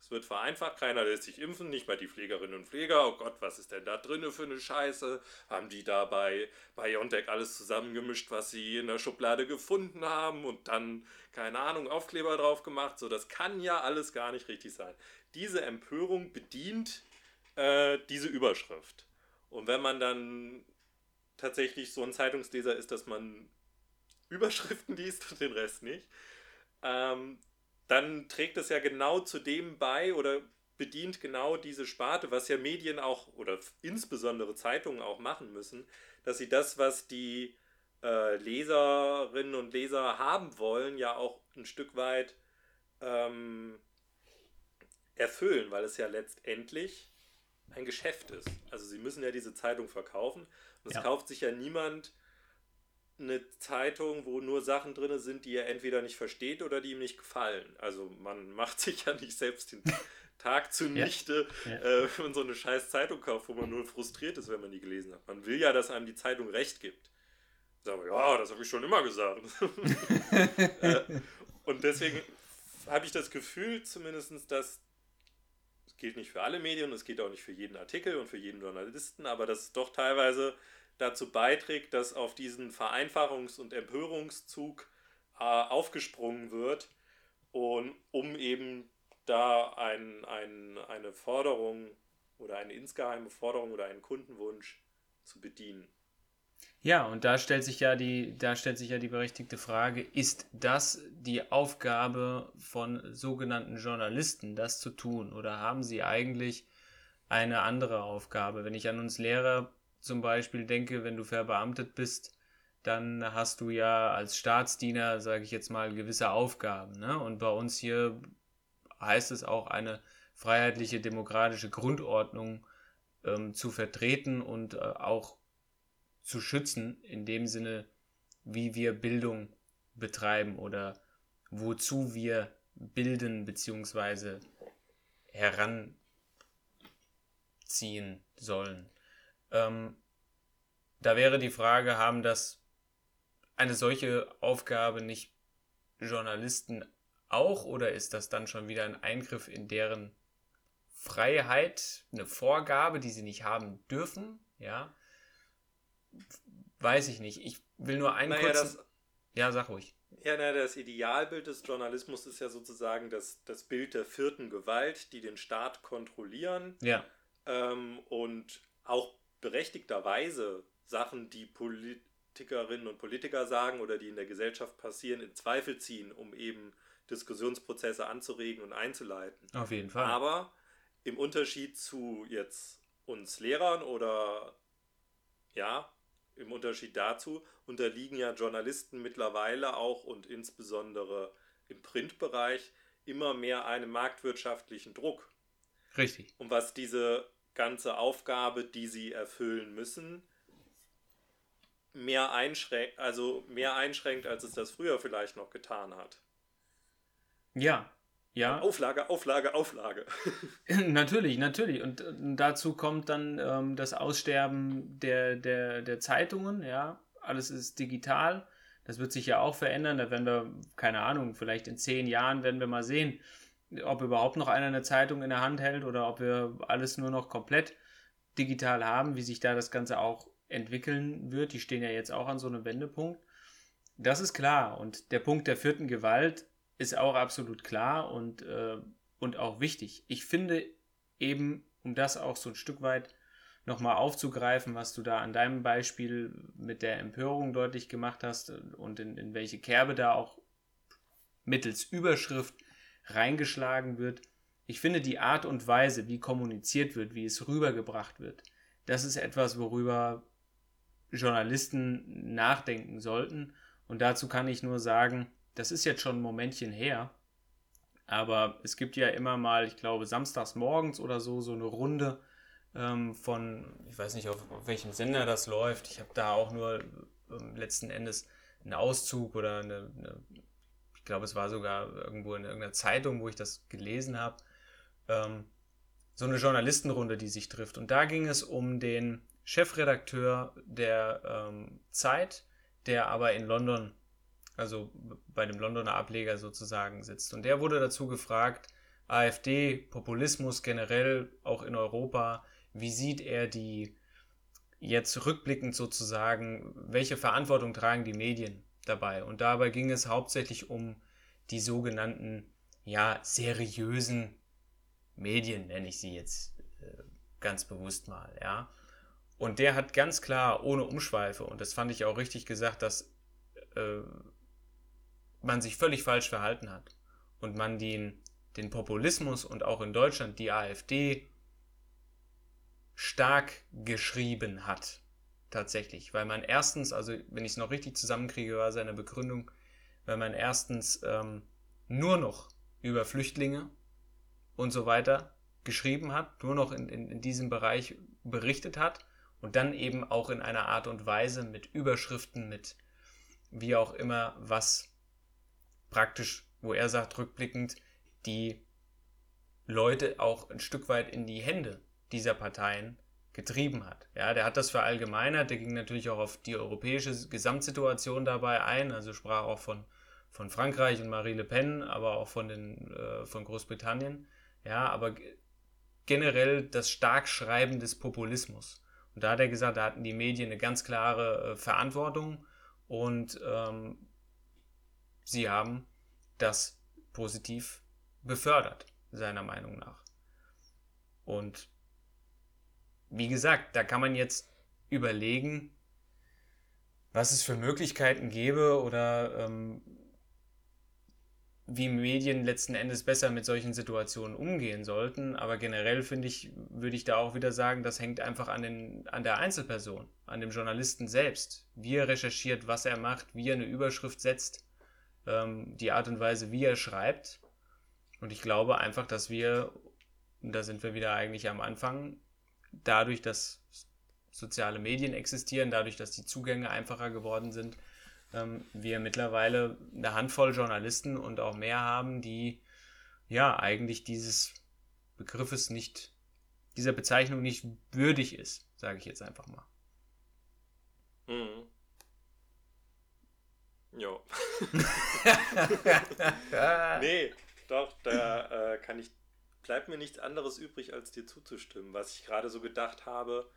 Es wird vereinfacht, keiner lässt sich impfen, nicht mal die Pflegerinnen und Pfleger. Oh Gott, was ist denn da drin für eine Scheiße? Haben die da bei BioNTech alles zusammengemischt, was sie in der Schublade gefunden haben und dann, keine Ahnung, Aufkleber drauf gemacht? So, das kann ja alles gar nicht richtig sein. Diese Empörung bedient äh, diese Überschrift. Und wenn man dann tatsächlich so ein Zeitungsleser ist, dass man Überschriften liest und den Rest nicht, ähm, dann trägt es ja genau zu dem bei oder bedient genau diese Sparte, was ja Medien auch oder insbesondere Zeitungen auch machen müssen, dass sie das, was die äh, Leserinnen und Leser haben wollen, ja auch ein Stück weit ähm, erfüllen, weil es ja letztendlich ein Geschäft ist. Also sie müssen ja diese Zeitung verkaufen und es Ja. kauft sich ja niemand eine Zeitung, wo nur Sachen drin sind, die er entweder nicht versteht oder die ihm nicht gefallen. Also man macht sich ja nicht selbst den Tag zunichte, Ja. äh, wenn man so eine scheiß Zeitung kauft, wo man nur frustriert ist, wenn man die gelesen hat. Man will ja, dass einem die Zeitung recht gibt. Sagen wir, ja, das habe ich schon immer gesagt. äh, und deswegen habe ich das Gefühl zumindest, dass es gilt nicht für alle Medien, es gilt auch nicht für jeden Artikel und für jeden Journalisten, aber dass es doch teilweise dazu beiträgt, dass auf diesen Vereinfachungs- und Empörungszug äh, aufgesprungen wird und um eben da ein, ein, eine Forderung oder eine insgeheime Forderung oder einen Kundenwunsch zu bedienen. Ja, und da stellt sich ja die, da stellt sich ja die berechtigte Frage, ist das die Aufgabe von sogenannten Journalisten, das zu tun? Oder haben sie eigentlich eine andere Aufgabe? Wenn ich an uns Lehrer zum Beispiel denke, wenn du verbeamtet bist, dann hast du ja als Staatsdiener, sage ich jetzt mal, gewisse Aufgaben. Ne? Und bei uns hier heißt es auch eine freiheitliche demokratische Grundordnung ähm, zu vertreten und äh, auch zu schützen, in dem Sinne, wie wir Bildung betreiben oder wozu wir bilden bzw. heranziehen sollen. Ähm, da wäre die Frage, haben das eine solche Aufgabe nicht Journalisten auch oder ist das dann schon wieder ein Eingriff in deren Freiheit, eine Vorgabe, die sie nicht haben dürfen? Ja, weiß ich nicht. Ich will nur einen Naja, kurzen. das, ja, sag ruhig. ja, na, das Idealbild des Journalismus ist ja sozusagen das, das Bild der vierten Gewalt, die den Staat kontrollieren Ja, ähm, und auch berechtigterweise Sachen, die Politikerinnen und Politiker sagen oder die in der Gesellschaft passieren, in Zweifel ziehen, um eben Diskussionsprozesse anzuregen und einzuleiten. auf jeden Fall. Aber im Unterschied zu jetzt uns Lehrern oder ja, im Unterschied dazu unterliegen ja Journalisten mittlerweile auch und insbesondere im Printbereich immer mehr einem marktwirtschaftlichen Druck. Richtig. Und was diese ganze Aufgabe, die sie erfüllen müssen, mehr einschränkt, also mehr einschränkt, als es das früher vielleicht noch getan hat. Ja, ja. Auflage, Auflage, Auflage. Natürlich, natürlich. Und äh, dazu kommt dann ähm, das Aussterben der, der, der Zeitungen, ja. Alles ist digital. Das wird sich ja auch verändern. Da werden wir, keine Ahnung, vielleicht in zehn Jahren werden wir mal sehen, ob überhaupt noch einer eine Zeitung in der Hand hält oder ob wir alles nur noch komplett digital haben, wie sich da das Ganze auch entwickeln wird. Die stehen ja jetzt auch an so einem Wendepunkt. Das ist klar. Und der Punkt der vierten Gewalt ist auch absolut klar und, äh, und auch wichtig. Ich finde eben, um das auch so ein Stück weit nochmal aufzugreifen, was du da an deinem Beispiel mit der Empörung deutlich gemacht hast und in, in welche Kerbe da auch mittels Überschrift reingeschlagen wird. Ich finde die Art und Weise, wie kommuniziert wird, wie es rübergebracht wird, das ist etwas, worüber Journalisten nachdenken sollten. Und dazu kann ich nur sagen, das ist jetzt schon ein Momentchen her, aber es gibt ja immer mal, ich glaube, samstags morgens oder so, so eine Runde ähm, von, ich weiß nicht, auf, auf welchem Sender das läuft. Ich habe da auch nur ähm, letzten Endes einen Auszug oder eine, eine, glaube, es war sogar irgendwo in irgendeiner Zeitung, wo ich das gelesen habe. Ähm, so eine Journalistenrunde, die sich trifft. Und da ging es um den Chefredakteur der ähm, Zeit, der aber in London, also bei dem Londoner Ableger sozusagen sitzt. Und der wurde dazu gefragt, AfD, Populismus generell, auch in Europa, wie sieht er die jetzt rückblickend sozusagen, welche Verantwortung tragen die Medien dabei? Und dabei ging es hauptsächlich um die sogenannten, ja, seriösen Medien, nenne ich sie jetzt äh, ganz bewusst mal, ja. Und der hat ganz klar, ohne Umschweife, und das fand ich auch richtig gesagt, dass äh, man sich völlig falsch verhalten hat und man den, den Populismus und auch in Deutschland die AfD stark geschrieben hat. Tatsächlich, weil man erstens, also wenn ich es noch richtig zusammenkriege, war seine Begründung, weil man erstens ähm, nur noch über Flüchtlinge und so weiter geschrieben hat, nur noch in, in, in diesem Bereich berichtet hat und dann eben auch in einer Art und Weise mit Überschriften, mit wie auch immer, was praktisch, wo er sagt, rückblickend, die Leute auch ein Stück weit in die Hände dieser Parteien getrieben hat. Ja, der hat das verallgemeinert, der ging natürlich auch auf die europäische Gesamtsituation dabei ein, also sprach auch von, von Frankreich und Marie Le Pen, aber auch von, den, äh, von Großbritannien. Ja, aber generell das Starkschreiben des Populismus. Und da hat er gesagt, da hatten die Medien eine ganz klare äh, Verantwortung und ähm, sie haben das positiv befördert, seiner Meinung nach. Und wie gesagt, da kann man jetzt überlegen, was es für Möglichkeiten gäbe oder ähm, wie Medien letzten Endes besser mit solchen Situationen umgehen sollten. Aber generell finde ich, würde ich da auch wieder sagen, das hängt einfach an, den, an der Einzelperson, an dem Journalisten selbst. Wie er recherchiert, was er macht, wie er eine Überschrift setzt, ähm, die Art und Weise, wie er schreibt. Und ich glaube einfach, dass wir, und da sind wir wieder eigentlich am Anfang, dadurch, dass soziale Medien existieren, dadurch, dass die Zugänge einfacher geworden sind, ähm, wir mittlerweile eine Handvoll Journalisten und auch mehr haben, die ja eigentlich dieses Begriffes nicht, dieser Bezeichnung nicht würdig ist, sage ich jetzt einfach mal. Mhm. Jo. nee, doch, da äh, kann ich, bleibt mir nichts anderes übrig, als dir zuzustimmen. Was ich gerade so gedacht habe,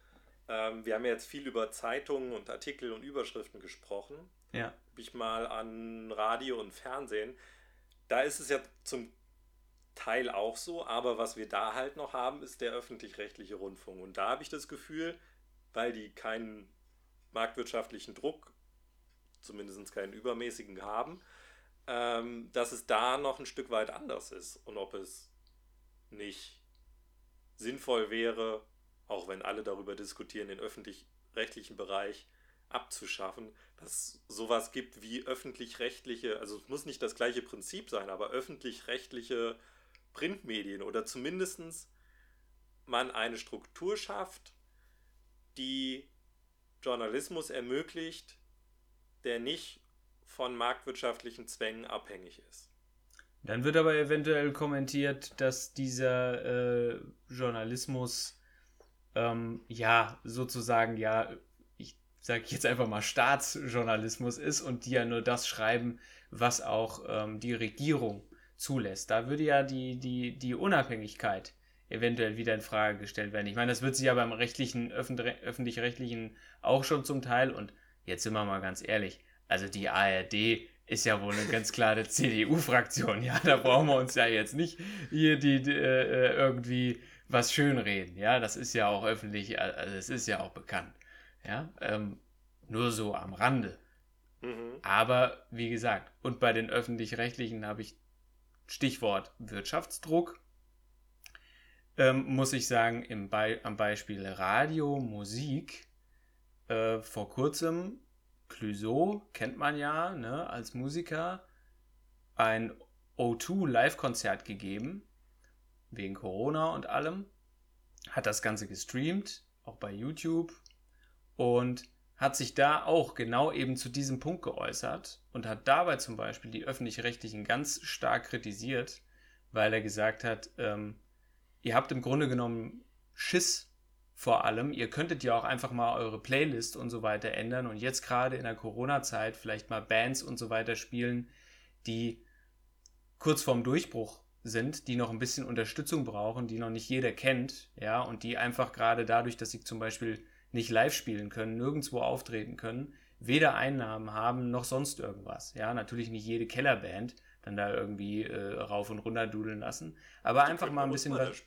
ähm, wir haben ja jetzt viel über Zeitungen und Artikel und Überschriften gesprochen. Ja. Ich mal an Radio und Fernsehen. Da ist es ja zum Teil auch so, aber was wir da halt noch haben, ist der öffentlich-rechtliche Rundfunk. Und da habe ich das Gefühl, weil die keinen marktwirtschaftlichen Druck, zumindest keinen übermäßigen haben, ähm, dass es da noch ein Stück weit anders ist. Und ob es nicht sinnvoll wäre, auch wenn alle darüber diskutieren, den öffentlich-rechtlichen Bereich abzuschaffen, dass sowas gibt wie öffentlich-rechtliche, also es muss nicht das gleiche Prinzip sein, aber öffentlich-rechtliche Printmedien oder zumindest man eine Struktur schafft, die Journalismus ermöglicht, der nicht von marktwirtschaftlichen Zwängen abhängig ist. Dann wird aber eventuell kommentiert, dass dieser äh, Journalismus ähm, ja sozusagen ja sage ich jetzt einfach mal, Staatsjournalismus ist und die ja nur das schreiben, was auch ähm, die Regierung zulässt. Da würde ja die, die, die Unabhängigkeit eventuell wieder in Frage gestellt werden. Ich meine, das wird sich ja beim rechtlichen, öffentlich-rechtlichen auch schon zum Teil und jetzt sind wir mal ganz ehrlich, also die ARD ist ja wohl eine ganz klare CDU-Fraktion. Ja, da brauchen wir uns ja jetzt nicht hier die, die äh, irgendwie was schönreden. Ja, das ist ja auch öffentlich, also es ist ja auch bekannt. Ja, ähm, nur so am Rande. Mhm. Aber wie gesagt, und bei den öffentlich-rechtlichen habe ich Stichwort Wirtschaftsdruck. Ähm, muss ich sagen, im Be am Beispiel Radio, Musik, äh, vor kurzem, Clouseau kennt man ja ne, als Musiker, ein O2 Live-Konzert gegeben, wegen Corona und allem. Hat das Ganze gestreamt, auch bei YouTube, und hat sich da auch genau eben zu diesem Punkt geäußert und hat dabei zum Beispiel die öffentlich-rechtlichen ganz stark kritisiert, weil er gesagt hat, ähm, ihr habt im Grunde genommen Schiss vor allem. Ihr könntet ja auch einfach mal eure Playlist und so weiter ändern und jetzt gerade in der Corona-Zeit vielleicht mal Bands und so weiter spielen, die kurz vorm Durchbruch sind, die noch ein bisschen Unterstützung brauchen, die noch nicht jeder kennt, ja, und die einfach gerade dadurch, dass sie zum Beispiel nicht live spielen können, nirgendwo auftreten können, weder Einnahmen haben noch sonst irgendwas. Ja, natürlich nicht jede Kellerband dann da irgendwie äh, rauf und runter dudeln lassen, aber Die einfach mal ein bisschen was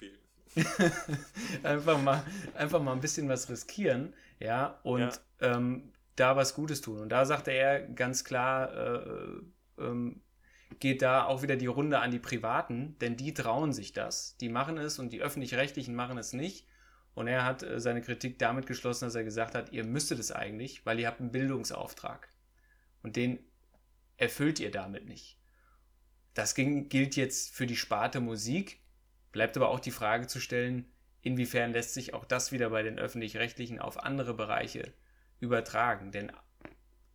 einfach mal einfach mal ein bisschen was riskieren, ja, und ja. Ähm, da was Gutes tun. Und da sagte er ganz klar, äh, ähm, geht da auch wieder die Runde an die Privaten, denn die trauen sich das, die machen es und die öffentlich-rechtlichen machen es nicht. Und er hat äh, seine Kritik damit geschlossen, dass er gesagt hat, ihr müsstet es eigentlich, weil ihr habt einen Bildungsauftrag. Und den erfüllt ihr damit nicht. Das ging, gilt jetzt für die Sparte Musik. Bleibt aber auch die Frage zu stellen, inwiefern lässt sich auch das wieder bei den öffentlich-rechtlichen auf andere Bereiche übertragen. Denn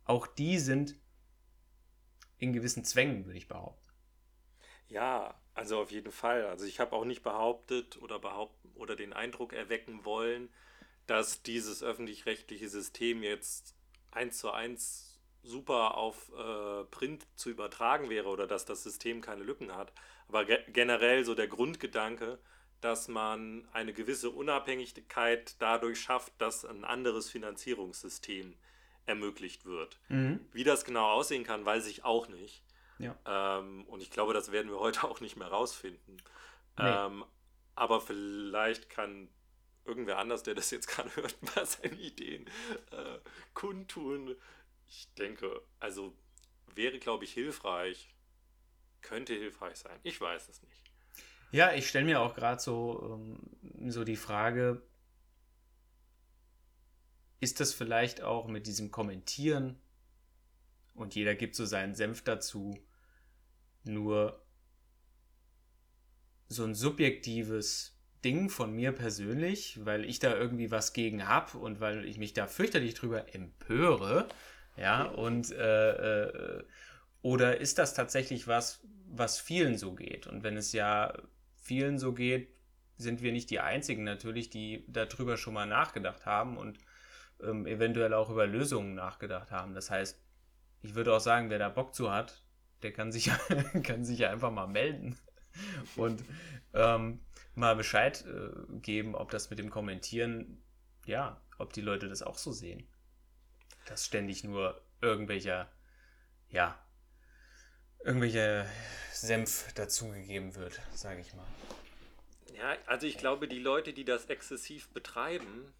auch die sind in gewissen Zwängen, würde ich behaupten. Ja, also auf jeden Fall. Also ich habe auch nicht behauptet oder behaupten oder den Eindruck erwecken wollen, dass dieses öffentlich-rechtliche System jetzt eins zu eins super auf äh, Print zu übertragen wäre oder dass das System keine Lücken hat. Aber ge generell so der Grundgedanke, dass man eine gewisse Unabhängigkeit dadurch schafft, dass ein anderes Finanzierungssystem ermöglicht wird. Mhm. Wie das genau aussehen kann, weiß ich auch nicht. Ja. Ähm, und ich glaube, das werden wir heute auch nicht mehr rausfinden. Nee. Ähm, aber vielleicht kann irgendwer anders, der das jetzt gerade hört, mal seine Ideen äh, kundtun. Ich denke, also wäre, glaube ich, hilfreich. Könnte hilfreich sein. Ich weiß es nicht. Ja, ich stelle mir auch gerade so, ähm, so die Frage, ist das vielleicht auch mit diesem Kommentieren und jeder gibt so seinen Senf dazu, nur so ein subjektives Ding von mir persönlich, weil ich da irgendwie was gegen hab und weil ich mich da fürchterlich drüber empöre, ja, und äh, äh, oder ist das tatsächlich was, was vielen so geht? Und wenn es ja vielen so geht, sind wir nicht die Einzigen natürlich, die darüber schon mal nachgedacht haben und ähm, eventuell auch über Lösungen nachgedacht haben. Das heißt, ich würde auch sagen, wer da Bock zu hat, der kann sich, kann sich ja einfach mal melden und ähm, mal Bescheid äh, geben, ob das mit dem Kommentieren, ja, ob die Leute das auch so sehen. Dass ständig nur irgendwelcher, ja, irgendwelcher Senf dazugegeben wird, sage ich mal. Ja, also ich glaube, die Leute, die das exzessiv betreiben,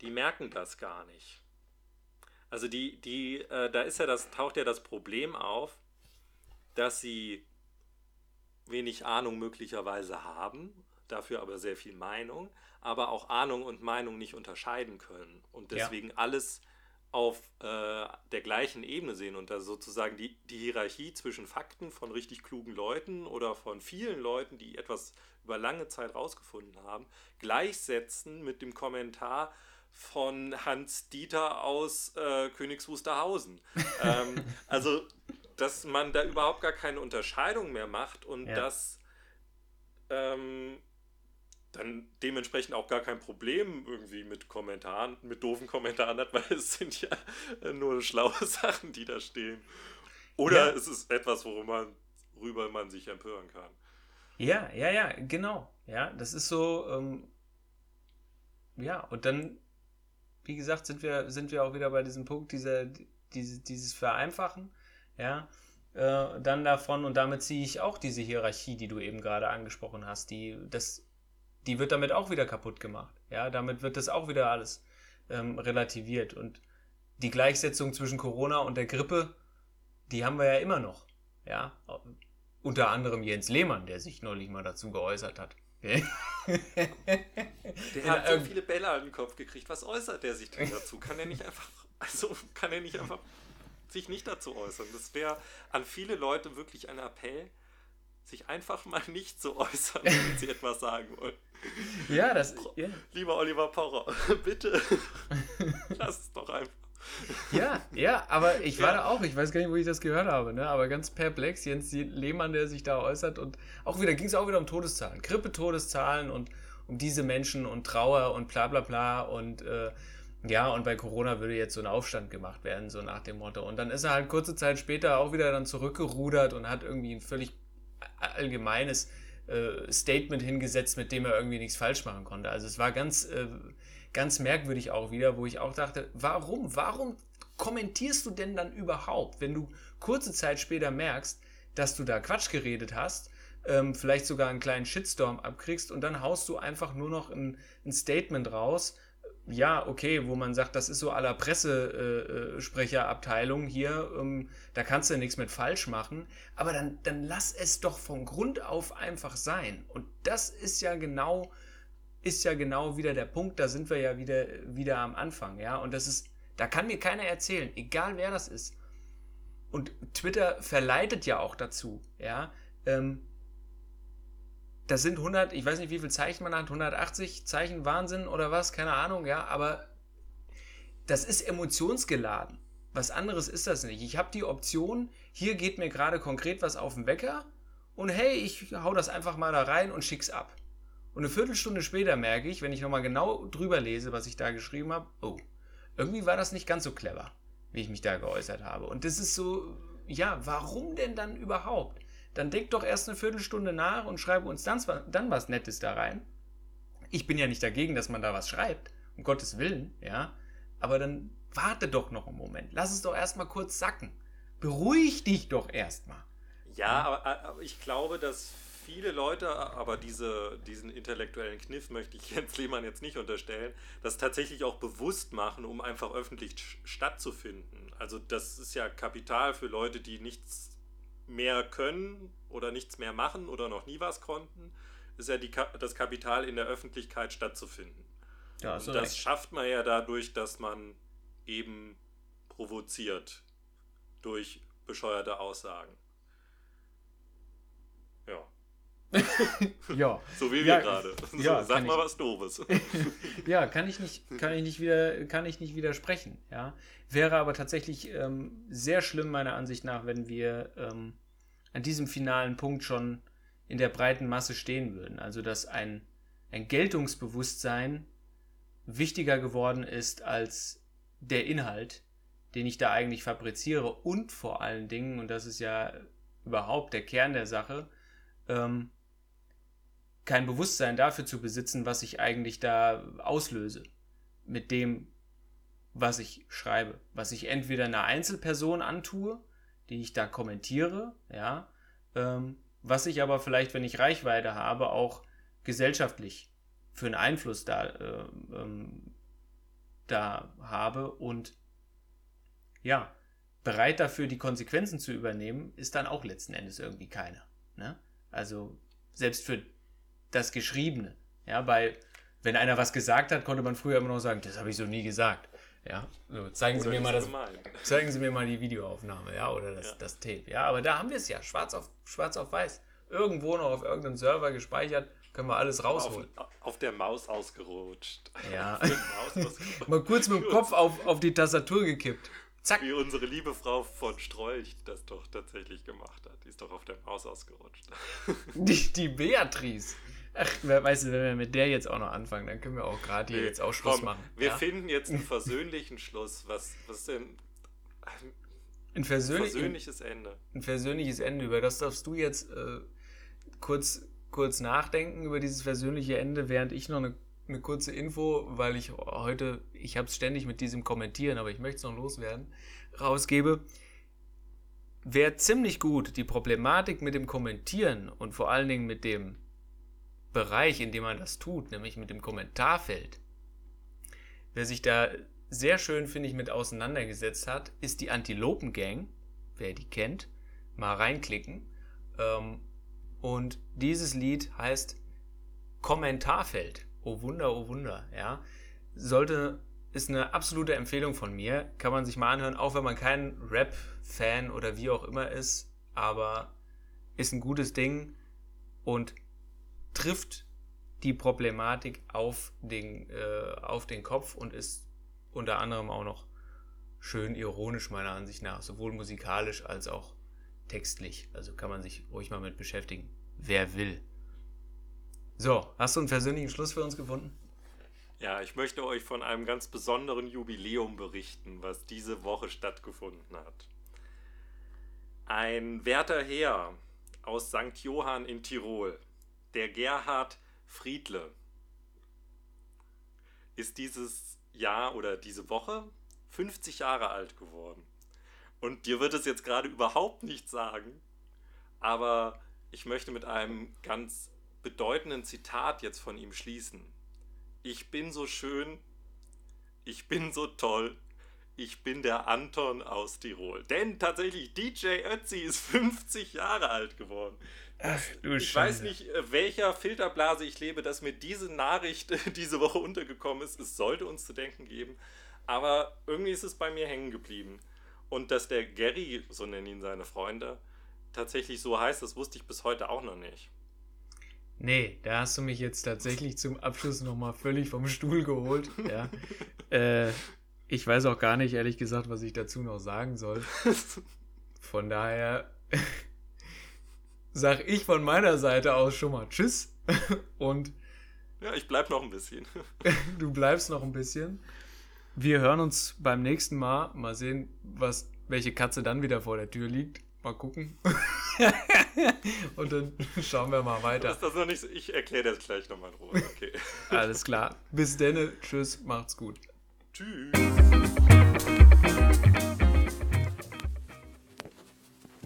die merken das gar nicht. Also die, die, äh, da ist ja das, taucht ja das Problem auf, dass sie wenig Ahnung möglicherweise haben, dafür aber sehr viel Meinung, aber auch Ahnung und Meinung nicht unterscheiden können und Ja. deswegen alles auf äh, der gleichen Ebene sehen und da sozusagen die, die Hierarchie zwischen Fakten von richtig klugen Leuten oder von vielen Leuten, die etwas über lange Zeit rausgefunden haben, gleichsetzen mit dem Kommentar von Hans Dieter aus äh, Königs Wusterhausen. ähm, also, dass man da überhaupt gar keine Unterscheidung mehr macht und Ja. dass ähm, dann dementsprechend auch gar kein Problem irgendwie mit Kommentaren, mit doofen Kommentaren hat, weil es sind ja äh, nur schlaue Sachen, die da stehen. Oder Ja. es ist etwas, worüber man, worüber man sich empören kann. Ja, ja, ja, genau. Ja, das ist so, ähm, ja, und dann, wie gesagt, sind wir, sind wir auch wieder bei diesem Punkt, dieser, diese, dieses Vereinfachen, ja, äh, dann davon, und damit ziehe ich auch diese Hierarchie, die du eben gerade angesprochen hast, die, das, die wird damit auch wieder kaputt gemacht, ja, damit wird das auch wieder alles ähm, relativiert und die Gleichsetzung zwischen Corona und der Grippe, die haben wir ja immer noch, ja, unter anderem Jens Lehmann, der sich neulich mal dazu geäußert hat. Der hat so irgend- viele Bälle an den Kopf gekriegt. Was äußert der sich denn dazu? Kann er nicht einfach, also kann er nicht einfach sich nicht dazu äußern? Das wäre an viele Leute wirklich ein Appell, sich einfach mal nicht zu äußern, wenn sie etwas sagen wollen. ja, das, ja, Lieber Oliver Pocher, bitte lass es doch einfach. ja, ja, aber ich war Ja. da auch, ich weiß gar nicht, wo ich das gehört habe, ne? aber ganz perplex, Jens Lehmann, der sich da äußert und auch wieder, ging es auch wieder um Todeszahlen, Grippe-Todeszahlen und um diese Menschen und Trauer und bla bla bla und äh, ja, und bei Corona würde jetzt so ein Aufstand gemacht werden, so nach dem Motto. Und dann ist er halt kurze Zeit später auch wieder dann zurückgerudert und hat irgendwie ein völlig allgemeines äh, Statement hingesetzt, mit dem er irgendwie nichts falsch machen konnte. Also es war ganz, äh, ganz merkwürdig auch wieder, wo ich auch dachte, warum, warum kommentierst du denn dann überhaupt, wenn du kurze Zeit später merkst, dass du da Quatsch geredet hast, ähm, vielleicht sogar einen kleinen Shitstorm abkriegst und dann haust du einfach nur noch ein, ein Statement raus, ja, okay, wo man sagt, das ist so aller Pressesprecherabteilung hier, ähm, da kannst du nichts mit falsch machen, aber dann, dann lass es doch von Grund auf einfach sein. Und das ist ja genau ist ja genau wieder der Punkt, da sind wir ja wieder, wieder am Anfang, ja. Und das ist, da kann mir keiner erzählen, egal wer das ist. Und Twitter verleitet ja auch dazu, ja. Ähm, das sind 100, ich weiß nicht, wie viel Zeichen man hat, 180 Zeichen Wahnsinn oder was, keine Ahnung, ja, aber das ist emotionsgeladen. Was anderes ist das nicht. Ich habe die Option, hier geht mir gerade konkret was auf den Wecker und hey, ich hau das einfach mal da rein und schick's ab. Und eine Viertelstunde später merke ich, wenn ich nochmal genau drüber lese, was ich da geschrieben habe, oh, irgendwie war das nicht ganz so clever, wie ich mich da geäußert habe. Und das ist so, ja, warum denn dann überhaupt? Dann denk doch erst eine Viertelstunde nach und schreibe uns dann, dann was Nettes da rein. Ich bin ja nicht dagegen, dass man da was schreibt, um Gottes Willen, ja. Aber dann warte doch noch einen Moment. Lass es doch erstmal kurz sacken. Beruhig dich doch erstmal. Ja, aber, aber ich glaube, dass viele Leute, aber diese, diesen intellektuellen Kniff möchte ich Jens Lehmann jetzt nicht unterstellen, das tatsächlich auch bewusst machen, um einfach öffentlich stattzufinden. Also das ist ja Kapital für Leute, die nichts mehr können oder nichts mehr machen oder noch nie was konnten, ist ja die, das Kapital in der Öffentlichkeit stattzufinden. Ja, Und das recht. schafft man ja dadurch, dass man eben provoziert durch bescheuerte Aussagen. Ja. ja. So wie wir ja, gerade. So, ja, sag mal ich, was Doofes. ja, kann ich nicht, kann ich nicht wieder, kann ich nicht widersprechen. Ja, wäre aber tatsächlich ähm, sehr schlimm meiner Ansicht nach, wenn wir ähm, an diesem finalen Punkt schon in der breiten Masse stehen würden. Also dass ein, ein Geltungsbewusstsein wichtiger geworden ist als der Inhalt, den ich da eigentlich fabriziere und vor allen Dingen, und das ist ja überhaupt der Kern der Sache, ähm, kein Bewusstsein dafür zu besitzen, was ich eigentlich da auslöse mit dem, was ich schreibe, was ich entweder einer Einzelperson antue, die ich da kommentiere, ja, ähm, was ich aber vielleicht, wenn ich Reichweite habe, auch gesellschaftlich für einen Einfluss da, äh, ähm, da habe und ja, bereit dafür die Konsequenzen zu übernehmen, ist dann auch letzten Endes irgendwie keiner. Ne? Also selbst für das Geschriebene. Ja, bei, wenn einer was gesagt hat, konnte man früher immer noch sagen, das habe ich so nie gesagt. Ja, so, zeigen Sie mir mal das, zeigen Sie mir mal die Videoaufnahme, ja, oder das, ja. das Tape. Ja, aber da haben wir es ja, schwarz auf, schwarz auf weiß. Irgendwo noch auf irgendeinem Server gespeichert, können wir alles rausholen. Auf, auf der Maus ausgerutscht. Ja. Maus ausgerutscht. mal kurz mit dem Kopf auf, auf die Tastatur gekippt. Zack. Wie unsere liebe Frau von Strolch das doch tatsächlich gemacht hat. Die ist doch auf der Maus ausgerutscht. Die, die Beatrice. Ach, weißt du, wenn wir mit der jetzt auch noch anfangen, dann können wir auch gerade hier nee, jetzt auch Schluss komm, machen. Wir ja? finden jetzt einen versöhnlichen Schluss. Was, was denn? Ein, versöhnlich, versöhnliches Ende. Ein versöhnliches Ende. Über das darfst du jetzt äh, kurz, kurz nachdenken, über dieses versöhnliche Ende, während ich noch eine, eine kurze Info, weil ich heute, ich habe es ständig mit diesem Kommentieren, aber ich möchte es noch loswerden, rausgebe. Wer ziemlich gut die Problematik mit dem Kommentieren und vor allen Dingen mit dem Bereich, in dem man das tut, nämlich mit dem Kommentarfeld. Wer sich da sehr schön, finde ich, mit auseinandergesetzt hat, ist die Antilopen Gang. Wer die kennt, mal reinklicken. Ähm, und dieses Lied heißt Kommentarfeld. Oh Wunder, oh Wunder, ja. Sollte, ist eine absolute Empfehlung von mir. Kann man sich mal anhören, auch wenn man kein Rap-Fan oder wie auch immer ist. Aber ist ein gutes Ding. Und trifft die Problematik auf den, äh, auf den Kopf und ist unter anderem auch noch schön ironisch meiner Ansicht nach, sowohl musikalisch als auch textlich. Also kann man sich ruhig mal mit beschäftigen, wer will. So, hast du einen persönlichen Schluss für uns gefunden? Ja, ich möchte euch von einem ganz besonderen Jubiläum berichten, was diese Woche stattgefunden hat. Ein werter Herr aus St. Johann in Tirol der Gerhard Friedle ist dieses Jahr oder diese Woche 50 Jahre alt geworden. Und dir wird es jetzt gerade überhaupt nichts sagen, aber ich möchte mit einem ganz bedeutenden Zitat jetzt von ihm schließen. Ich bin so schön, ich bin so toll, ich bin der Anton aus Tirol. Denn tatsächlich, DJ Ötzi ist 50 Jahre alt geworden. Ach, du Ich weiß nicht, äh, welcher Filterblase ich lebe, dass mir diese Nachricht diese Woche untergekommen ist. Es sollte uns zu denken geben. Aber irgendwie ist es bei mir hängen geblieben. Und dass der Gary, so nennen ihn seine Freunde, tatsächlich so heißt, das wusste ich bis heute auch noch nicht. Nee, da hast du mich jetzt tatsächlich zum Abschluss nochmal völlig vom Stuhl geholt. Ja. äh, ich weiß auch gar nicht, ehrlich gesagt, was ich dazu noch sagen soll. Von daher sag ich von meiner Seite aus schon mal Tschüss und Ja, ich bleib noch ein bisschen. du bleibst noch ein bisschen. Wir hören uns beim nächsten Mal. Mal sehen, was, welche Katze dann wieder vor der Tür liegt. Mal gucken. und dann schauen wir mal weiter. Ist das noch nicht so? Ich erkläre das gleich nochmal in Ruhe. Okay. Alles klar. Bis denne. Tschüss. Macht's gut. Tschüss.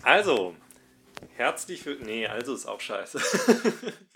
Also, herzlich für. Nee, also ist auch scheiße.